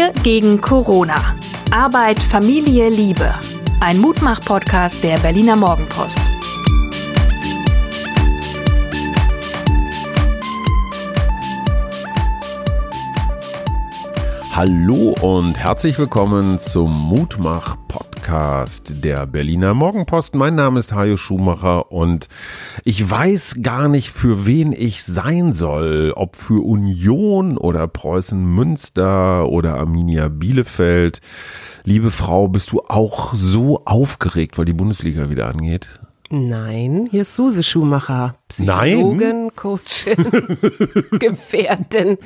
Wir gegen Corona. Arbeit, Familie, Liebe. Ein Mutmach-Podcast der Berliner Morgenpost. Hallo und herzlich willkommen zum Mutmach-Podcast der Berliner Morgenpost. Mein Name ist Hajo Schumacher und ich weiß gar nicht, für wen ich sein soll. Ob für Union oder Preußen Münster oder Arminia Bielefeld. Liebe Frau, bist du auch so aufgeregt, weil die Bundesliga wieder angeht? Nein, hier ist Suse Schumacher, Psychologin, Nein? Coachin, Gefährtin,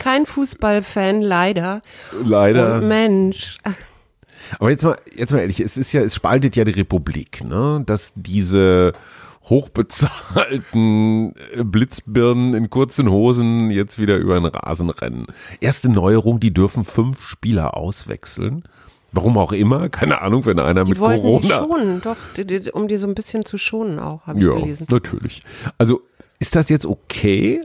kein Fußballfan, leider. Leider. Und Mensch. Aber jetzt mal, jetzt mal ehrlich, es ist ja, es spaltet ja die Republik, ne? Dass diese hochbezahlten äh, Blitzbirnen in kurzen Hosen jetzt wieder über den Rasen rennen. Erste Neuerung, die dürfen fünf Spieler auswechseln. Warum auch immer, keine Ahnung, wenn einer Die mit wollten Corona. die schonen, doch, die, die, um die so ein bisschen zu schonen auch, habe ich ja, gelesen. natürlich. Also, ist das jetzt okay?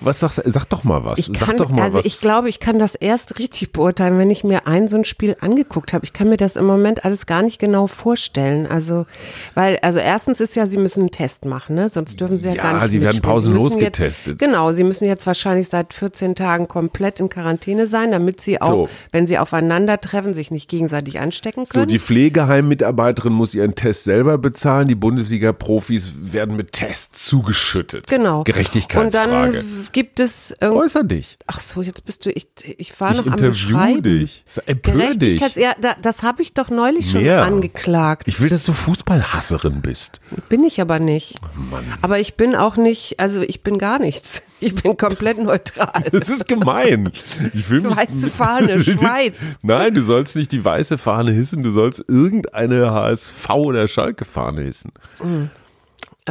Was sagst du? Sag doch mal was. Ich Sag kann, doch mal also was. ich glaube, ich kann das erst richtig beurteilen, wenn ich mir ein so ein Spiel angeguckt habe. Ich kann mir das im Moment alles gar nicht genau vorstellen. Also, weil, also erstens ist ja, sie müssen einen Test machen, ne? Sonst dürfen sie ja, Ja, gar nicht sie werden pausenlos jetzt, getestet. Genau, sie müssen jetzt wahrscheinlich seit 14 Tagen komplett in Quarantäne sein, damit sie auch, So. wenn sie aufeinandertreffen, sich nicht gegenseitig anstecken so, können. die Pflegeheimmmitarbeiterin muss ihren Test selber bezahlen. Die Bundesliga-Profis werden mit Tests zugeschüttet. genau. Und Gerechtigkeitsfrage. dann gibt es irgendwie Äußer dich. Ach so, jetzt bist du, ich, ich war Ich noch am interview Beschreiben. dich. Empör dich. Ja, da, das habe ich doch neulich schon Mehr. angeklagt. Ich will, dass du Fußballhasserin bist. Bin ich aber nicht. Mann. Aber ich bin auch nicht, also ich bin gar nichts. Ich bin komplett neutral. Das ist gemein. Ich will mich Weiße Fahne, Schweiz. Nein, du sollst nicht die weiße Fahne hissen, du sollst irgendeine HSV oder Schalke Fahne hissen.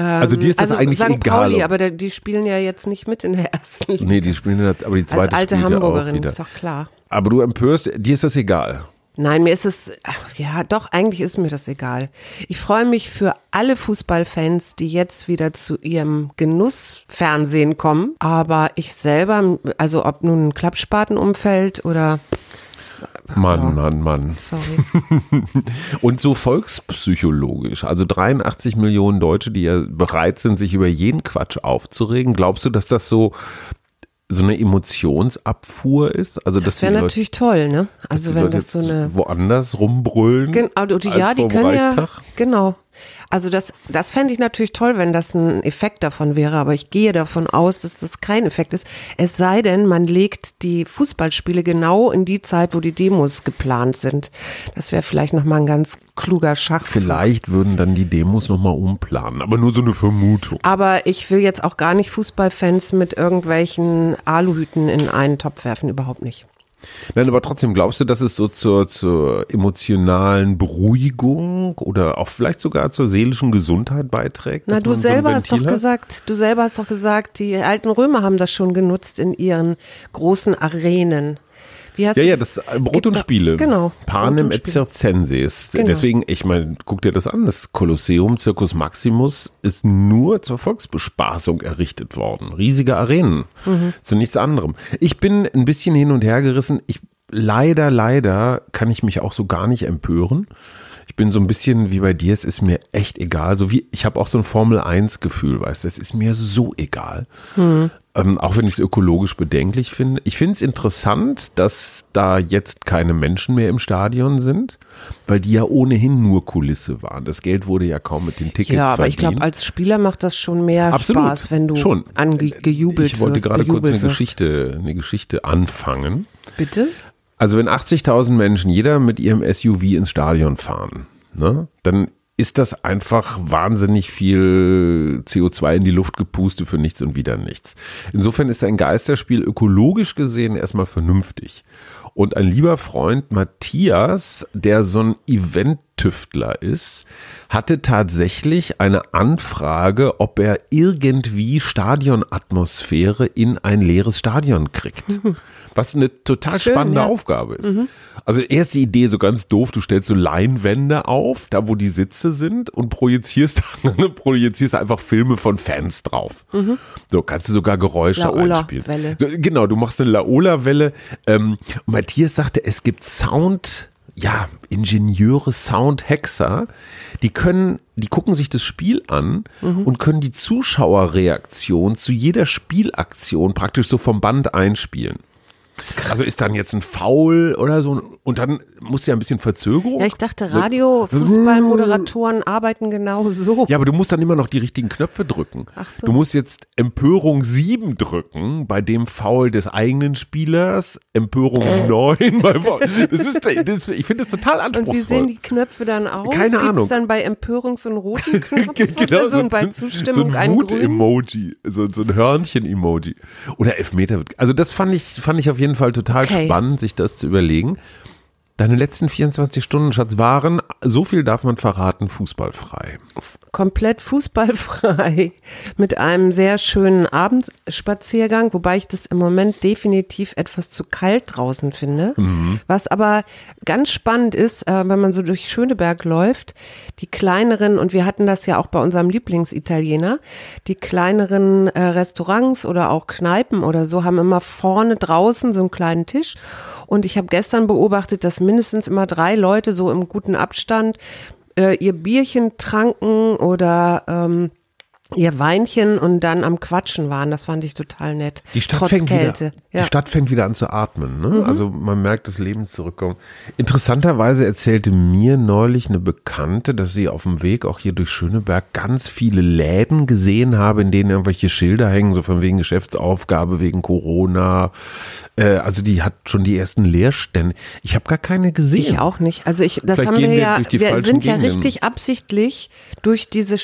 Also dir ist das also eigentlich St. egal. Pauli, aber die spielen ja jetzt nicht mit in der ersten Liga. nee, die spielen das, aber die zweite Als alte ja Hamburgerin, ist doch klar. Aber du empörst, dir ist das egal. Nein, mir ist es, ach, ja, doch, eigentlich ist mir das egal. Ich freue mich für alle Fußballfans, die jetzt wieder zu ihrem Genussfernsehen kommen. Aber ich selber, also ob nun ein Klappspatenumfeld oder, Mann, Mann, Mann. sorry. Und so volkspsychologisch, also 83 Millionen Deutsche, die ja bereit sind, sich über jeden Quatsch aufzuregen. Glaubst du, dass das so so eine Emotionsabfuhr ist? Also Das wäre Leute- natürlich toll, ne? Also wenn das so eine, woanders rumbrüllen. Gen- die, als ja, die können ja, Reichstag? genau. Also das, das fände ich natürlich toll, wenn das ein Effekt davon wäre, aber ich gehe davon aus, dass das kein Effekt ist. Es sei denn, man legt die Fußballspiele genau in die Zeit, wo die Demos geplant sind. Das wäre vielleicht nochmal ein ganz kluger Schachzug. Vielleicht würden dann die Demos nochmal umplanen, aber nur so eine Vermutung. Aber ich will jetzt auch gar nicht Fußballfans mit irgendwelchen Aluhüten in einen Topf werfen, überhaupt nicht. Nein, aber trotzdem, glaubst du, dass es so zur, zur emotionalen Beruhigung oder auch vielleicht sogar zur seelischen Gesundheit beiträgt? Na, du man so selber hast doch hat? gesagt, du selber hast doch gesagt, die alten Römer haben das schon genutzt in ihren großen Arenen. Wie hast Ja, ja, das äh, Brot gibt und Spiele. Genau. Panem Brot et circenses. Genau. Deswegen, ich meine, guck dir das an. Das Kolosseum Circus Maximus ist nur zur Volksbespaßung errichtet worden. Riesige Arenen. Mhm. Zu nichts anderem. Ich bin ein bisschen hin und her gerissen. Ich, leider, leider kann ich mich auch so gar nicht empören. Ich bin so ein bisschen wie bei dir, es ist mir echt egal. So wie, ich habe auch so ein Formel-1-Gefühl, weißt du, es ist mir so egal. Mhm. Ähm, auch wenn ich es ökologisch bedenklich finde. Ich finde es interessant, dass da jetzt keine Menschen mehr im Stadion sind, weil die ja ohnehin nur Kulisse waren. Das Geld wurde ja kaum mit den Tickets Ja, aber ich verdient. glaube, als Spieler macht das schon mehr Absolut. Spaß, wenn du Schon. angejubelt Ich wollte wirst. gerade kurz eine wirst. Geschichte, eine Geschichte anfangen. Bitte? Also wenn 80.000 Menschen jeder mit ihrem SUV ins Stadion fahren, ne, dann ist das einfach wahnsinnig viel CO2 in die Luft gepustet für nichts und wieder nichts. Insofern ist ein Geisterspiel ökologisch gesehen erstmal vernünftig. Und ein lieber Freund Matthias, der so ein Event Tüftler ist, hatte tatsächlich eine Anfrage, ob er irgendwie Stadionatmosphäre in ein leeres Stadion kriegt. Was eine total Schön, spannende ja. Aufgabe ist. Also erste Idee so ganz doof, du stellst so Leinwände auf, da wo die Sitze sind und projizierst, projizierst einfach Filme von Fans drauf. So kannst du sogar Geräusche einspielen. Laola-Welle. So, genau, du machst eine Laola-Welle. Ähm, Matthias sagte, es gibt Sound, ja, Ingenieure, Sound-Hexer, die können, die gucken sich das Spiel an und können die Zuschauerreaktion zu jeder Spielaktion praktisch so vom Band einspielen. Also ist dann jetzt ein Foul oder so und dann muss ja ein bisschen Verzögerung. Ja, ich dachte, Radio, Fußballmoderatoren arbeiten genau so. Ja, aber du musst dann immer noch die richtigen Knöpfe drücken. Ach so. Du musst jetzt Empörung 7 drücken bei dem Foul des eigenen Spielers, Empörung 9 bei Foul. Das ist, das, ich finde das total Und wie anspruchsvoll. sehen die Knöpfe dann aus? Keine Gibt's Ahnung. dann bei Empörung so einen roten Knopf Genau, oder so und bei Zustimmung so ein? Wut-Emoji, so, so ein Hörnchen-Emoji. Oder Elfmeter. Also das fand ich, fand ich auf jeden Fall total Okay. spannend, sich das zu überlegen. Deine letzten 24 Stunden, Schatz, waren, so viel darf man verraten, fußballfrei. Komplett fußballfrei mit einem sehr schönen Abendspaziergang, wobei ich das im Moment definitiv etwas zu kalt draußen finde. Was aber ganz spannend ist, äh, wenn man so durch Schöneberg läuft, die kleineren, und wir hatten das ja auch bei unserem Lieblingsitaliener, die kleineren äh, Restaurants oder auch Kneipen oder so haben immer vorne draußen so einen kleinen Tisch. Und ich habe gestern beobachtet, dass mindestens immer drei Leute so im guten Abstand äh, ihr Bierchen tranken oder ähm, ihr Weinchen und dann am Quatschen waren. Das fand ich total nett. Die Stadt, Trotz fängt Kälte. wieder, ja. Mhm. die Stadt fängt wieder an zu atmen. Ne? Also man merkt das Leben zurückkommen. Interessanterweise erzählte mir neulich eine Bekannte, dass sie auf dem Weg auch hier durch Schöneberg ganz viele Läden gesehen habe, in denen irgendwelche Schilder hängen, so von wegen Geschäftsaufgabe, wegen Corona. Äh, also die hat schon die ersten Leerstände. Ich habe gar keine gesehen. Ich auch nicht. Also ich, das Vielleicht haben wir ja, wir sind ja Gegenden. richtig absichtlich durch diese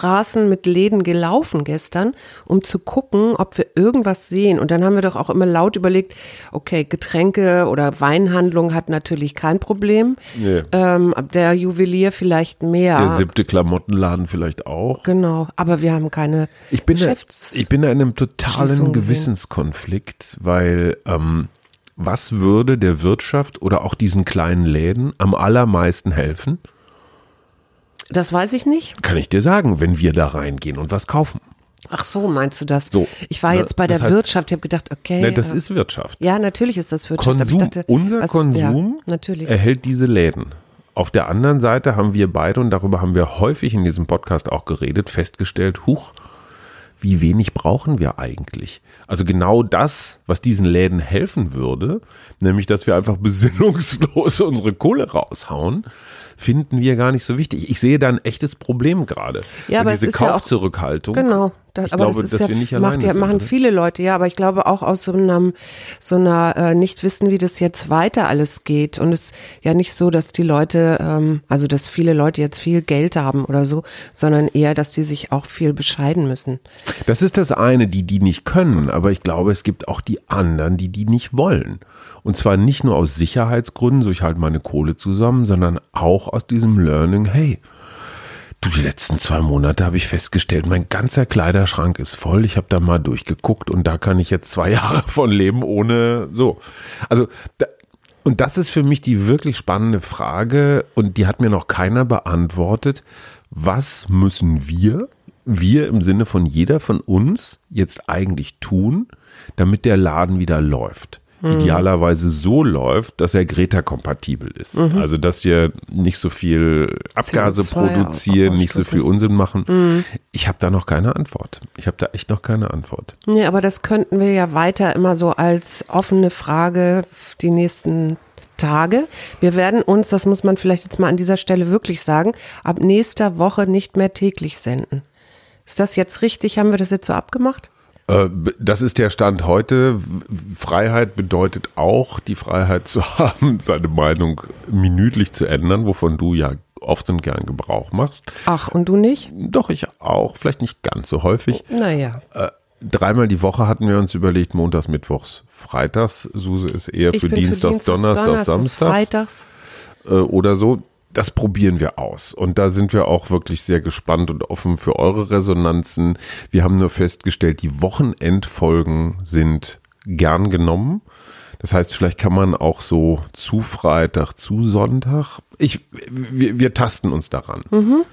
Straßen mit Läden gelaufen gestern, um zu gucken, ob wir irgendwas sehen. Und dann haben wir doch auch immer laut überlegt, okay, Getränke oder Weinhandlung hat natürlich kein Problem. Nee. Ähm, der Juwelier vielleicht mehr. Der siebte Klamottenladen vielleicht auch. Genau, aber wir haben keine Ich bin, da, Geschäfts ich bin da in einem totalen Schließung gesehen. Gewissenskonflikt, weil ähm, was würde der Wirtschaft oder auch diesen kleinen Läden am allermeisten helfen? Das weiß ich nicht. Kann ich dir sagen, wenn wir da reingehen und was kaufen. Ach so, meinst du das? So, ich war ne, jetzt bei der heißt- Wirtschaft, ich habe gedacht, okay. Ne, das aber- ist Wirtschaft. ja, natürlich ist das Wirtschaft. Konsum, dachte, unser was- Konsum ja, erhält diese Läden. Auf der anderen Seite haben wir beide, und darüber haben wir häufig in diesem Podcast auch geredet, festgestellt, huch, wie wenig brauchen wir eigentlich? Also genau das, was diesen Läden helfen würde, nämlich dass wir einfach besinnungslos unsere Kohle raushauen, finden wir gar nicht so wichtig. Ich sehe da ein echtes Problem gerade. Ja, aber es diese ist ja auch- Kaufzurückhaltung. Genau, da, ich aber glaube, das ist dass ja, wir nicht macht alleine sind. machen oder? viele Leute, ja, aber ich glaube auch aus so einem, so einer äh, nicht wissen, wie das jetzt weiter alles geht. Und es ist ja nicht so, dass die Leute, ähm, also dass viele Leute jetzt viel Geld haben oder so, sondern eher, dass die sich auch viel bescheiden müssen. Das ist das eine, die die nicht können, aber ich glaube, es gibt auch die anderen, die die nicht wollen. Und zwar nicht nur aus Sicherheitsgründen, so ich halte meine Kohle zusammen, sondern auch aus diesem Learning, hey, du, die letzten zwei Monate habe ich festgestellt, mein ganzer Kleiderschrank ist voll. Ich habe da mal durchgeguckt und da kann ich jetzt zwei Jahre von leben ohne so. Also da, und das ist für mich die wirklich spannende Frage und die hat mir noch keiner beantwortet. Was müssen wir, wir im Sinne von jeder von uns, jetzt eigentlich tun, damit der Laden wieder läuft? Idealerweise so läuft, dass er Greta-kompatibel ist. Also, dass wir nicht so viel Abgase CO2 produzieren, nicht so viel Unsinn machen. Ich habe da noch keine Antwort. Ich habe da echt noch keine Antwort. Nee, aber das könnten wir ja weiter immer so als offene Frage die nächsten Tage. Wir werden uns, das muss man vielleicht jetzt mal an dieser Stelle wirklich sagen, ab nächster Woche nicht mehr täglich senden. Ist das jetzt richtig? Haben wir das jetzt so abgemacht? Äh, Das ist der Stand heute. Freiheit bedeutet auch die Freiheit zu haben, seine Meinung minütlich zu ändern, wovon du ja oft und gern Gebrauch machst. Ach, und du nicht? Doch, ich auch. Vielleicht nicht ganz so häufig. Naja. Äh, Dreimal die Woche hatten wir uns überlegt, montags, mittwochs, freitags. Suse ist eher für Dienstags, Dienstags, Donnerstags, Donnerstags, Samstags Freitags. äh, oder so. Das probieren wir aus. Und da sind wir auch wirklich sehr gespannt und offen für eure Resonanzen. Wir haben nur festgestellt, die Wochenendfolgen sind gern genommen. Das heißt, vielleicht kann man auch so zu Freitag, zu Sonntag. Ich, wir, wir tasten uns daran. Mhm.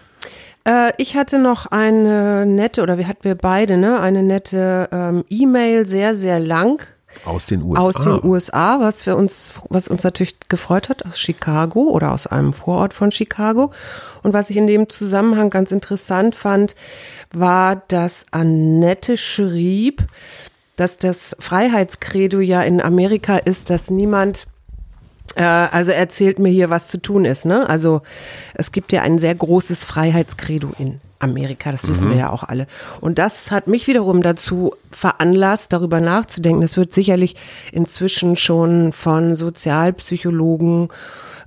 Äh, ich hatte noch eine nette, oder wir hatten wir beide, ne, eine nette ähm, E-Mail, sehr, sehr lang aus den USA. Aus den USA, was für uns, was uns natürlich gefreut hat, aus Chicago oder aus einem Vorort von Chicago. Und was ich in dem Zusammenhang ganz interessant fand, war, dass Annette schrieb, dass das Freiheitskredo ja in Amerika ist, dass niemand äh, also erzählt mir hier, was zu tun ist. Ne? Also es gibt ja ein sehr großes Freiheitskredo in Amerika, das wissen mhm. wir ja auch alle. Und das hat mich wiederum dazu veranlasst, darüber nachzudenken. Es wird sicherlich inzwischen schon von Sozialpsychologen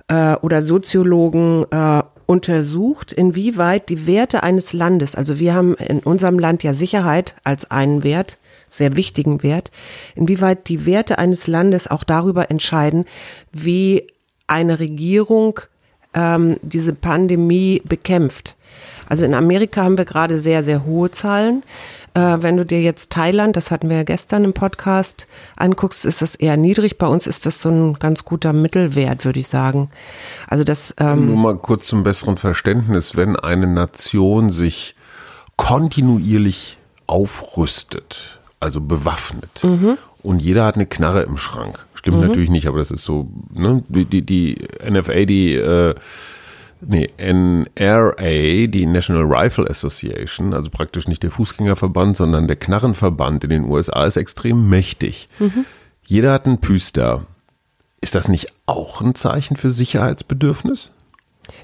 äh, oder Soziologen äh, untersucht, inwieweit die Werte eines Landes, also wir haben in unserem Land ja Sicherheit als einen Wert, sehr wichtigen Wert, inwieweit die Werte eines Landes auch darüber entscheiden, wie eine Regierung ähm, diese Pandemie bekämpft. Also in Amerika haben wir gerade sehr, sehr hohe Zahlen. Äh, wenn du dir jetzt Thailand, das hatten wir ja gestern im Podcast, anguckst, ist das eher niedrig. Bei uns ist das so ein ganz guter Mittelwert, würde ich sagen. Also das. Ähm Nur mal kurz zum besseren Verständnis, wenn eine Nation sich kontinuierlich aufrüstet, also bewaffnet, mhm. und jeder hat eine Knarre im Schrank. Stimmt mhm. natürlich nicht, aber das ist so, ne? Die, die, die NFA, die äh, nee, NRA, die National Rifle Association, also praktisch nicht der Fußgängerverband, sondern der Knarrenverband in den USA ist extrem mächtig. Mhm. Jeder hat einen Püster. Ist das nicht auch ein Zeichen für Sicherheitsbedürfnis?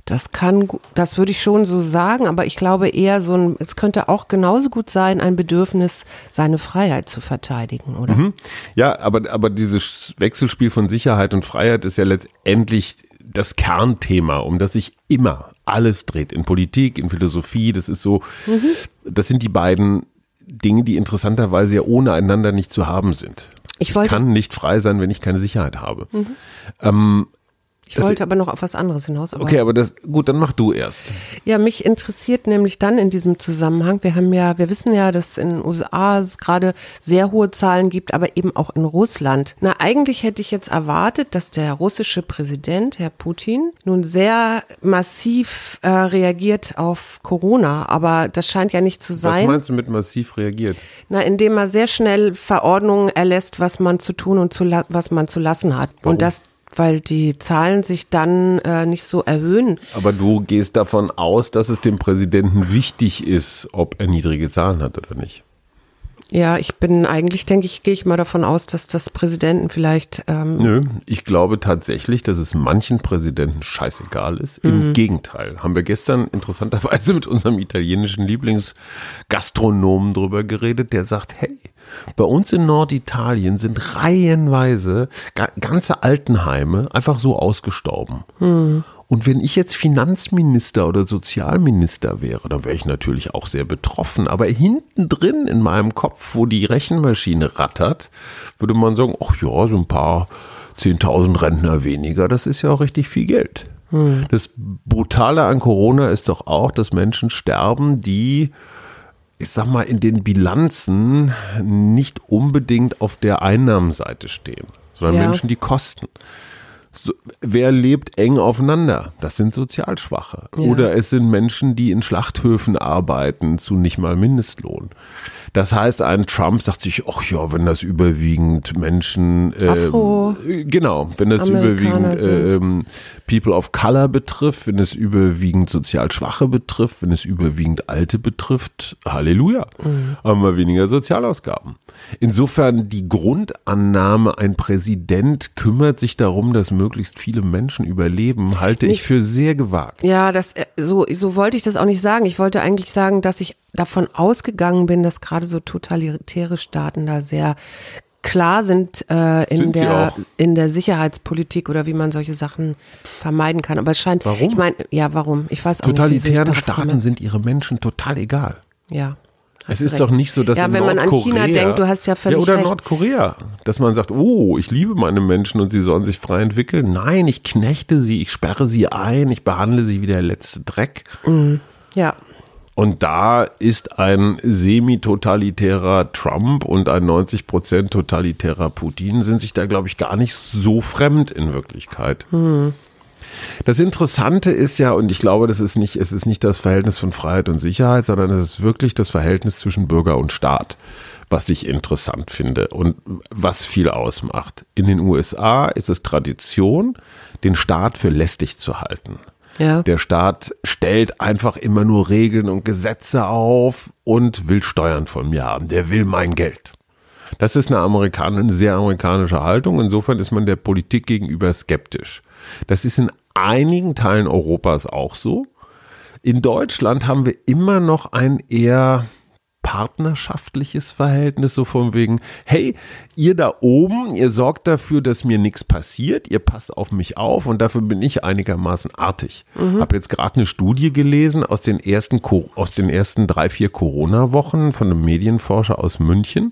Das kann, das würde ich schon so sagen, aber ich glaube eher so ein, es könnte auch genauso gut sein, ein Bedürfnis, seine Freiheit zu verteidigen, oder? Mhm. Ja, aber, aber dieses Wechselspiel von Sicherheit und Freiheit ist ja letztendlich das Kernthema, um das sich immer alles dreht. In Politik, in Philosophie, das ist so, mhm. das sind die beiden Dinge, die interessanterweise ja ohne einander nicht zu haben sind. Ich, ich kann nicht frei sein, wenn ich keine Sicherheit habe. Mhm. Ähm, ich das wollte aber noch auf was anderes hinaus. Aber okay, aber das, gut, dann mach du erst. Ja, mich interessiert nämlich dann in diesem Zusammenhang, wir haben ja, wir wissen ja, dass in den USA es gerade sehr hohe Zahlen gibt, aber eben auch in Russland. Na, eigentlich hätte ich jetzt erwartet, dass der russische Präsident, Herr Putin, nun sehr massiv äh, reagiert auf Corona, aber das scheint ja nicht zu sein. Was meinst du mit massiv reagiert? Na, indem er sehr schnell Verordnungen erlässt, was man zu tun und zu was man zu lassen hat. Warum? Und das weil die Zahlen sich dann äh, nicht so erhöhen. Aber du gehst davon aus, dass es dem Präsidenten wichtig ist, ob er niedrige Zahlen hat oder nicht. Ja, ich bin eigentlich, denke ich, gehe ich mal davon aus, dass das Präsidenten vielleicht. Ähm Nö, ich glaube tatsächlich, dass es manchen Präsidenten scheißegal ist. Im mhm. Gegenteil, haben wir gestern interessanterweise mit unserem italienischen Lieblingsgastronomen drüber geredet, der sagt, hey, bei uns in Norditalien sind reihenweise ganze Altenheime einfach so ausgestorben. Hm. Und wenn ich jetzt Finanzminister oder Sozialminister wäre, dann wäre ich natürlich auch sehr betroffen. Aber hinten drin in meinem Kopf, wo die Rechenmaschine rattert, würde man sagen, ach ja, so ein paar 10.000 Rentner weniger, das ist ja auch richtig viel Geld. Hm. Das Brutale an Corona ist doch auch, dass Menschen sterben, die ich sag mal, in den Bilanzen nicht unbedingt auf der Einnahmenseite stehen, sondern ja. Menschen, die kosten. So, wer lebt eng aufeinander? Das sind Sozialschwache. Ja. Oder es sind Menschen, die in Schlachthöfen arbeiten zu nicht mal Mindestlohn. Das heißt, ein Trump sagt sich, ach ja, wenn das überwiegend Menschen, äh, Afro, genau, wenn das überwiegend äh, People of Color betrifft, wenn es überwiegend sozial Schwache betrifft, wenn es überwiegend Alte betrifft, Halleluja, mhm. haben wir weniger Sozialausgaben. Insofern die Grundannahme, ein Präsident kümmert sich darum, dass möglichst viele Menschen überleben, halte nicht, ich für sehr gewagt. Ja, das äh, so so wollte ich das auch nicht sagen. Ich wollte eigentlich sagen, dass ich davon ausgegangen bin, dass gerade so totalitäre Staaten da sehr klar sind, äh, in, sind der, in der Sicherheitspolitik oder wie man solche Sachen vermeiden kann. Aber es scheint. Warum? Ich meine, ja, warum? Ich weiß auch Totalitären nicht, Staaten komme. sind ihre Menschen total egal. Ja. Es ist doch nicht so, dass Ja, wenn man an China denkt, du hast ja völlig ja, oder recht. Nordkorea, dass man sagt, oh, ich liebe meine Menschen und sie sollen sich frei entwickeln. Nein, ich knechte sie, ich sperre sie ein, ich behandle sie wie der letzte Dreck. Ja. Und da ist ein semi-totalitärer Trump und ein 90% totalitärer Putin sind sich da, glaube ich, gar nicht so fremd in Wirklichkeit. Das Interessante ist ja, und ich glaube, das ist nicht, es ist nicht das Verhältnis von Freiheit und Sicherheit, sondern es ist wirklich das Verhältnis zwischen Bürger und Staat, was ich interessant finde und was viel ausmacht. In den USA ist es Tradition, den Staat für lästig zu halten. Ja. Der Staat stellt einfach immer nur Regeln und Gesetze auf und will Steuern von mir haben. Der will mein Geld. Das ist eine, Amerikan eine sehr amerikanische Haltung. Insofern ist man der Politik gegenüber skeptisch. Das ist in einigen Teilen Europas auch so. In Deutschland haben wir immer noch ein eher partnerschaftliches Verhältnis, so von wegen, hey, ihr da oben, ihr sorgt dafür, dass mir nichts passiert, ihr passt auf mich auf und dafür bin ich einigermaßen artig. Habe jetzt gerade eine Studie gelesen aus den ersten, aus den ersten drei, vier Corona-Wochen von einem Medienforscher aus München.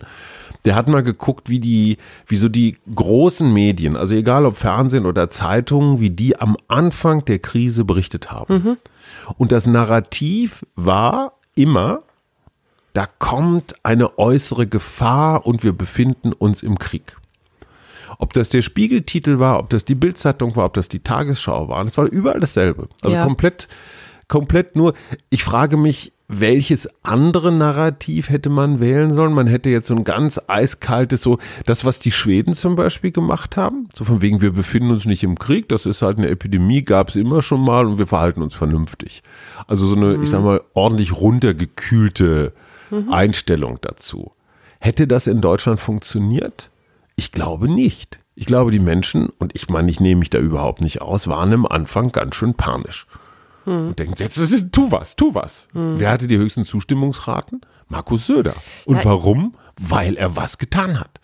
Der hat mal geguckt, wie die, wie so die großen Medien, also egal ob Fernsehen oder Zeitungen, wie die am Anfang der Krise berichtet haben. Und das Narrativ war immer, da kommt eine äußere Gefahr und wir befinden uns im Krieg. Ob das der Spiegeltitel war, ob das die Bildzeitung war, ob das die Tagesschau war, es war überall dasselbe. Also Ja. komplett, komplett nur. Ich frage mich, welches andere Narrativ hätte man wählen sollen? Man hätte jetzt so ein ganz eiskaltes, so das, was die Schweden zum Beispiel gemacht haben. So von wegen, wir befinden uns nicht im Krieg, das ist halt eine Epidemie, gab es immer schon mal und wir verhalten uns vernünftig. Also so eine, ich sag mal, ordentlich runtergekühlte Einstellung dazu. Hätte das in Deutschland funktioniert? Ich glaube nicht. Ich glaube, die Menschen, und ich meine, ich nehme mich da überhaupt nicht aus, waren am Anfang ganz schön panisch. Und denken, jetzt tu was, tu was. Wer hatte die höchsten Zustimmungsraten? Markus Söder. Und Ja. warum? Weil er was getan hat.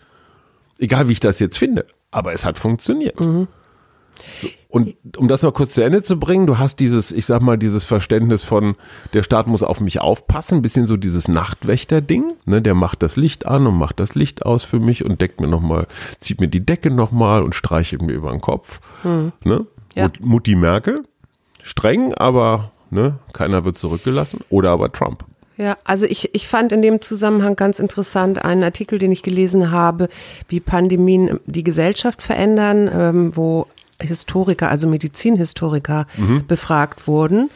Egal wie ich das jetzt finde, aber es hat funktioniert. So, und um das noch kurz zu Ende zu bringen, du hast dieses, ich sag mal, dieses Verständnis von, der Staat muss auf mich aufpassen, ein bisschen so dieses Nachtwächter-Ding, ne, der macht das Licht an und macht das Licht aus für mich und deckt mir nochmal, zieht mir die Decke nochmal und streichelt mir über den Kopf. Ne? Ja. Mut- Mutti Merkel, streng, aber ne, keiner wird zurückgelassen. Oder aber Trump. Ja, also ich, ich fand in dem Zusammenhang ganz interessant einen Artikel, den ich gelesen habe, wie Pandemien die Gesellschaft verändern, ähm, wo Historiker, also Medizinhistoriker befragt wurden.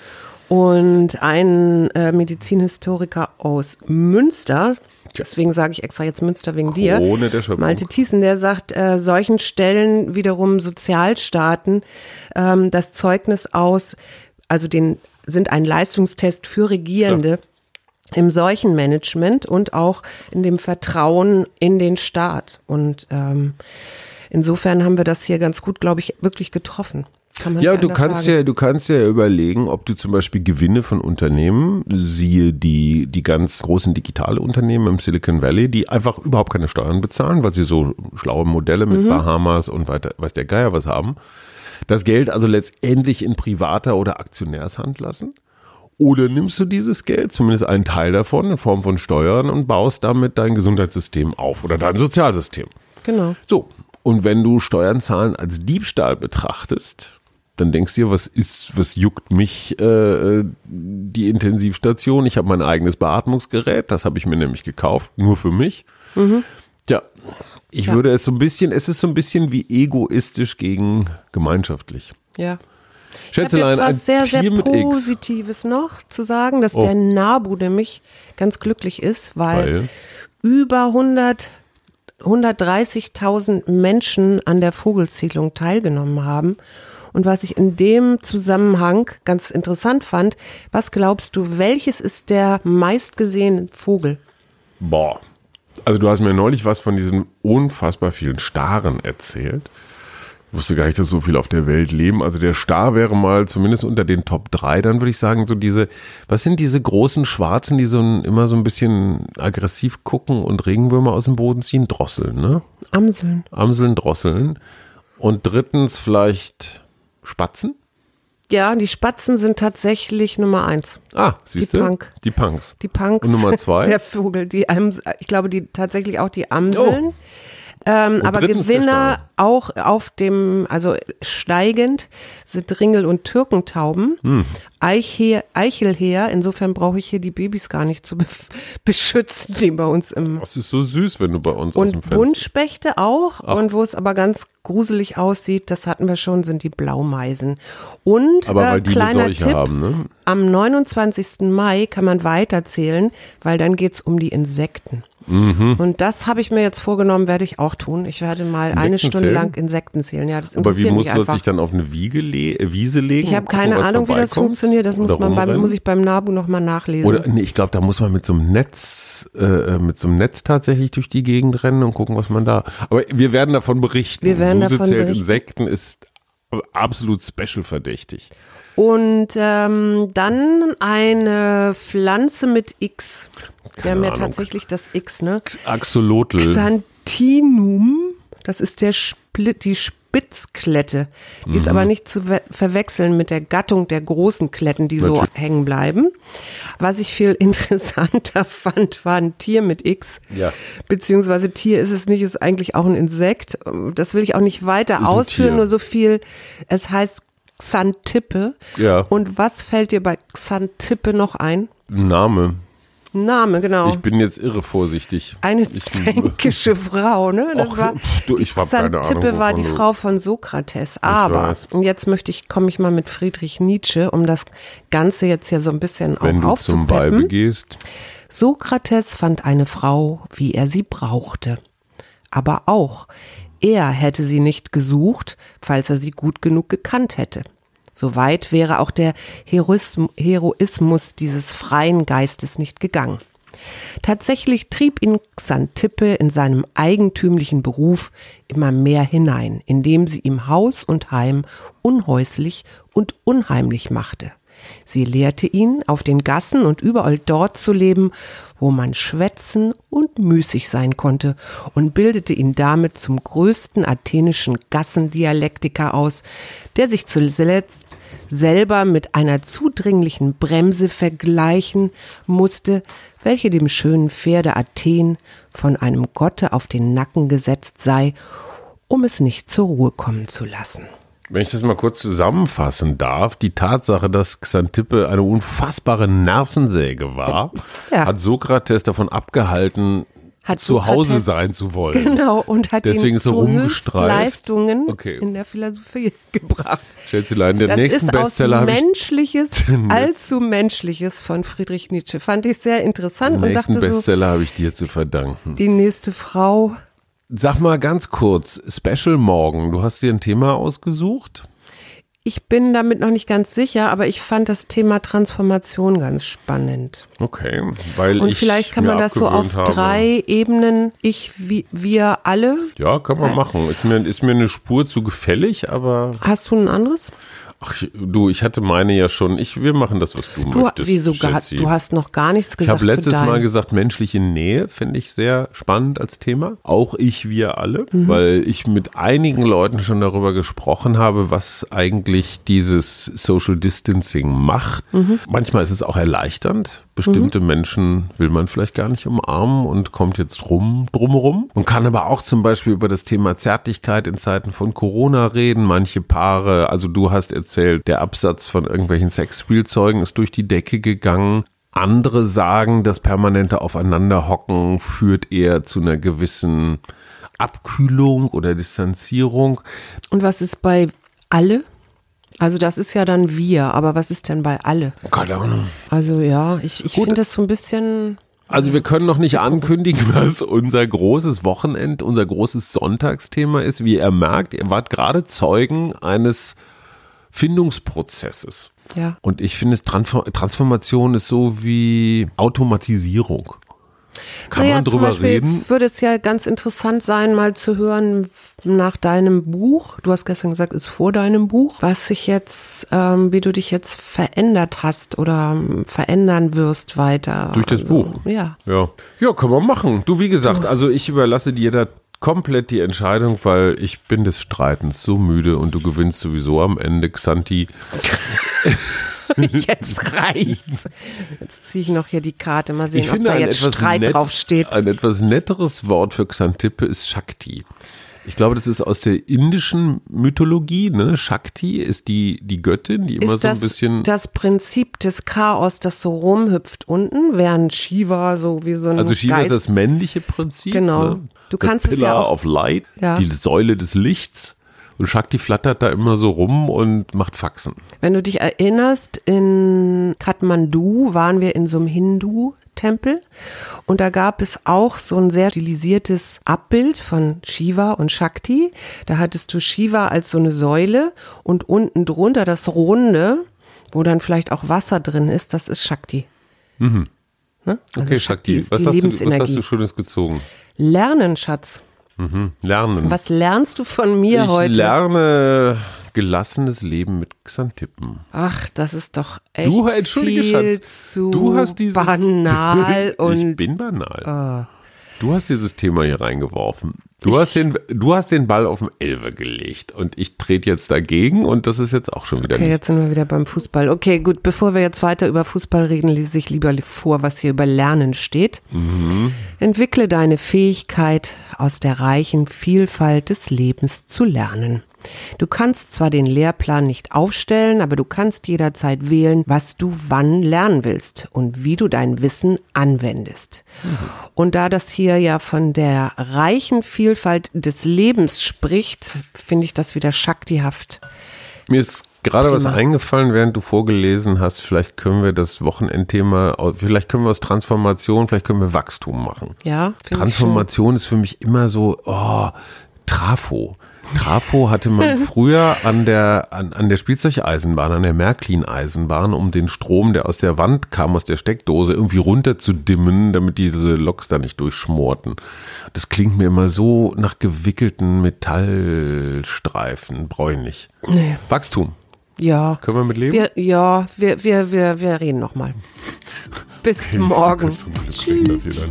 Und ein äh, Medizinhistoriker aus Münster, deswegen sage ich extra jetzt Münster wegen dir, Krone der Schöpfung. Malte Thiessen, der sagt, äh, solchen stellen wiederum Sozialstaaten ähm, das Zeugnis aus, also den sind ein Leistungstest für Regierende im Seuchenmanagement und auch in dem Vertrauen in den Staat. Und ähm, insofern haben wir das hier ganz gut, glaube ich, wirklich getroffen. Ja, du kannst sagen. ja, du kannst ja überlegen, ob du zum Beispiel Gewinne von Unternehmen, siehe die, die ganz großen digitale Unternehmen im Silicon Valley, die einfach überhaupt keine Steuern bezahlen, weil sie so schlaue Modelle mit Bahamas und weiter, weiß der Geier was haben. Das Geld also letztendlich in privater oder Aktionärshand lassen. Oder nimmst du dieses Geld, zumindest einen Teil davon, in Form von Steuern und baust damit dein Gesundheitssystem auf oder dein Sozialsystem. Genau. So, und wenn du Steuern zahlen als Diebstahl betrachtest, dann denkst du dir, was ist, was juckt mich äh, die Intensivstation? Ich habe mein eigenes Beatmungsgerät, das habe ich mir nämlich gekauft, nur für mich. Tja, ich Ja. würde es so ein bisschen, es ist so ein bisschen wie egoistisch gegen gemeinschaftlich. Ja. Ich habe Schätzelein, jetzt ein was sehr, Tier sehr mit X. Positives noch zu sagen, dass Oh. der Nabu nämlich ganz glücklich ist, weil, Weil? über 100 130.000 Menschen an der Vogelzählung teilgenommen haben. Und was ich in dem Zusammenhang ganz interessant fand, was glaubst du, welches ist der meistgesehene Vogel? Boah. Also du hast mir neulich was von diesen unfassbar vielen Staren erzählt. Wusste gar nicht, dass so viel auf der Welt leben. Also der Star wäre mal zumindest unter den Top 3. Dann würde ich sagen, so diese, was sind diese großen Schwarzen, die so ein, immer so ein bisschen aggressiv gucken und Regenwürmer aus dem Boden ziehen? Drosseln, ne? Amseln. Amseln, Drosseln. Und drittens vielleicht Spatzen? Ja, die Spatzen sind tatsächlich Nummer eins. Ah, siehst Die du? Punk. Die Punks. Die Punks. Und Nummer zwei? Der Vogel, die Ams, ich glaube, die tatsächlich auch die Amseln. Ähm, aber Gewinner auch auf dem, also steigend sind Ringel und Türkentauben. Hm. Eichhe, Eichelheer, insofern brauche ich hier die Babys gar nicht zu bef- beschützen, die bei uns im Das ist so süß, wenn du bei uns aus dem und Fenster. Buntspechte auch. Und wo es aber ganz gruselig aussieht, das hatten wir schon, sind die Blaumeisen. Und Aber äh, kleiner Tipp, haben, ne? am 29. Mai kann man weiterzählen, weil dann geht's um die Insekten. Mhm. Und das habe ich mir jetzt vorgenommen, werde ich auch tun. Ich werde mal eine Stunde lang Insekten zählen. Ja, das Aber wie muss einfach. sich dann auf eine Wiege le äh, Wiese legen? ich habe gucken, keine was Ahnung, wie das funktioniert. Das muss man beim, muss ich beim Nabu nochmal nachlesen. Oder nee, ich glaube, da muss man mit so einem Netz, äh, mit so einem Netz tatsächlich durch die Gegend rennen und gucken, was man da. Aber wir werden davon berichten. Wir werden Suse davon zählt berichten. Insekten ist absolut special verdächtig. Und ähm, dann eine Pflanze mit X. Wir haben ja Ahnung. tatsächlich das X, ne? Axolotl. Xanthinum, das ist der Split, die Spitzklette. Die Mhm. ist aber nicht zu we- verwechseln mit der Gattung der großen Kletten, die so Natürlich. hängen bleiben. Was ich viel interessanter fand, war ein Tier mit X. Ja. Beziehungsweise Tier ist es nicht, ist eigentlich auch ein Insekt. Das will ich auch nicht weiter ein ausführen, nur so viel. Es heißt Xantippe. Ja. Und was fällt dir bei Xantippe noch ein? Name. Name, genau. Ich bin jetzt irre vorsichtig. Eine ich, zänkische Frau, ne? Das Och, war, du, ich die hab keine Ahnung, Xantippe war die du- Frau von Sokrates. Aber, und jetzt möchte ich, komme ich mal mit Friedrich Nietzsche, um das Ganze jetzt hier so ein bisschen Wenn auch du zum. Weibe gehst. Sokrates fand eine Frau, wie er sie brauchte. Aber auch er hätte sie nicht gesucht, falls er sie gut genug gekannt hätte. Soweit wäre auch der Heroism, Heroismus dieses freien Geistes nicht gegangen. Tatsächlich trieb ihn Xantippe in seinem eigentümlichen Beruf immer mehr hinein, indem sie ihm Haus und Heim unhäuslich und unheimlich machte. Sie lehrte ihn, auf den Gassen und überall dort zu leben, wo man schwätzen und müßig sein konnte, und bildete ihn damit zum größten athenischen Gassendialektiker aus, der sich zuletzt selber mit einer zudringlichen Bremse vergleichen musste, welche dem schönen Pferde Athen von einem Gotte auf den Nacken gesetzt sei, um es nicht zur Ruhe kommen zu lassen. Wenn ich das mal kurz zusammenfassen darf, die Tatsache, dass Xantippe eine unfassbare Nervensäge war, Ja. hat Sokrates davon abgehalten, Hat zu Hause sein zu wollen. Genau, und hat Deswegen ihn zu. Höchstleistungen Okay. in der Philosophie gebracht. Schätzelein, den Das nächsten ist aus Bestseller ich Menschliches, allzu Menschliches von Friedrich Nietzsche. Fand ich sehr interessant den und nächsten dachte so, Bestseller habe ich dir zu verdanken. die nächste Frau. Sag mal ganz kurz, Special morgen, du hast dir ein Thema ausgesucht? Ich bin damit noch nicht ganz sicher, aber ich fand das Thema Transformation ganz spannend. Okay, weil Und ich vielleicht kann man das so auf habe- drei Ebenen, ich, wie, wir alle. Ja, kann man machen. Ist mir, ist mir eine Spur zu gefällig, aber Hast du ein anderes? Ach, du, ich hatte meine ja schon. Ich, wir machen das, was du, Du, möchtest. wieso gar, du hast noch gar nichts Ich gesagt habe letztes. Mal gesagt, menschliche Nähe finde ich sehr spannend als Thema. Auch ich, wir alle, Mhm. weil ich mit einigen Leuten schon darüber gesprochen habe, was eigentlich dieses Social Distancing macht. Mhm. Manchmal ist es auch erleichternd. Bestimmte Menschen will man vielleicht gar nicht umarmen und kommt jetzt rum, drumherum. Man kann aber auch zum Beispiel über das Thema Zärtlichkeit in Zeiten von Corona reden. Manche Paare, also du hast erzählt, der Absatz von irgendwelchen Sexspielzeugen ist durch die Decke gegangen. Andere sagen, das permanente Aufeinanderhocken führt eher zu einer gewissen Abkühlung oder Distanzierung. Und was ist bei alle? Also das ist ja dann wir, aber was ist denn bei alle? Keine Ahnung. Also ja, ich, ich finde das so ein bisschen. Also wir können noch nicht ankündigen, was unser großes Wochenend, unser großes Sonntagsthema ist. Wie ihr merkt, ihr wart gerade Zeugen eines Findungsprozesses. Ja. Und ich finde, Transformation ist so wie Automatisierung. Kann naja, man zum drüber Beispiel reden? würde es ja ganz interessant sein, mal zu hören nach deinem Buch. Du hast gestern gesagt, ist vor deinem Buch, was sich jetzt, ähm, wie du dich jetzt verändert hast oder verändern wirst weiter. Durch das also, Buch? Ja. Ja. Ja, können wir machen. Du, wie gesagt, also ich überlasse dir da komplett die Entscheidung, weil ich bin des Streitens so müde und du gewinnst sowieso am Ende, Xanti. Jetzt reicht's. Jetzt ziehe ich noch hier die Karte. Mal sehen, Ich ob finde, da jetzt etwas, Streit nett, drauf steht. ein etwas netteres Wort für Xantippe ist Shakti. Ich glaube, das ist aus der indischen Mythologie. Ne? Shakti ist die, die Göttin, die immer ist so ein das bisschen. das Prinzip des Chaos, das so rumhüpft unten, während Shiva so wie so ein also Shiva Geist ist das männliche Prinzip. Genau. Ne? Du The kannst es Pillar ja auch- of Light, Ja. die Säule des Lichts. Und Shakti flattert da immer so rum und macht Faxen. Wenn du dich erinnerst, in Kathmandu waren wir in so einem Hindu-Tempel und da gab es auch so ein sehr stilisiertes Abbild von Shiva und Shakti. Da hattest du Shiva als so eine Säule und unten drunter das Runde, wo dann vielleicht auch Wasser drin ist, das ist Shakti. Ne? Also Mhm. Okay, Shakti, ist was, hast du, was hast du Schönes gezogen? Lernen, Schatz. Lernen. Was lernst du von mir ich heute? lerne gelassenes Leben mit Xantippen. Ach, das ist doch echt Du, entschuldige viel Schatz, zu du hast dieses banal ich und Ah. bin banal. Du hast dieses Thema hier reingeworfen. Du hast den, du hast den Ball auf den Elfer gelegt und ich trete jetzt dagegen und das ist jetzt auch schon wieder Okay, jetzt sind wir wieder beim Fußball. Okay, gut, bevor wir jetzt weiter über Fußball reden, lese ich lieber vor, was hier über Lernen steht. Entwickle deine Fähigkeit, aus der reichen Vielfalt des Lebens zu lernen. Du kannst zwar den Lehrplan nicht aufstellen, aber du kannst jederzeit wählen, was du wann lernen willst und wie du dein Wissen anwendest. Und da das hier ja von der reichen Vielfalt des Lebens spricht, finde ich das wieder schaktihaft. Mir ist gerade was Prima. eingefallen, während du vorgelesen hast. Vielleicht können wir das Wochenendthema, vielleicht können wir aus Transformation, vielleicht können wir Wachstum machen. Ja. Transformation ist für mich immer so, oh, Trafo. Trafo hatte man früher an der, an, an der Spielzeugeisenbahn, an der Märklin-Eisenbahn, um den Strom, der aus der Wand kam, aus der Steckdose, irgendwie runterzudimmen, damit diese Loks da nicht durchschmorten. Das klingt mir immer so nach gewickelten Metallstreifen, bräunlich. Nee. Wachstum. Ja. Können wir mit leben? Wir, ja, wir, wir, wir, wir reden nochmal. Bis morgen. Tschüss.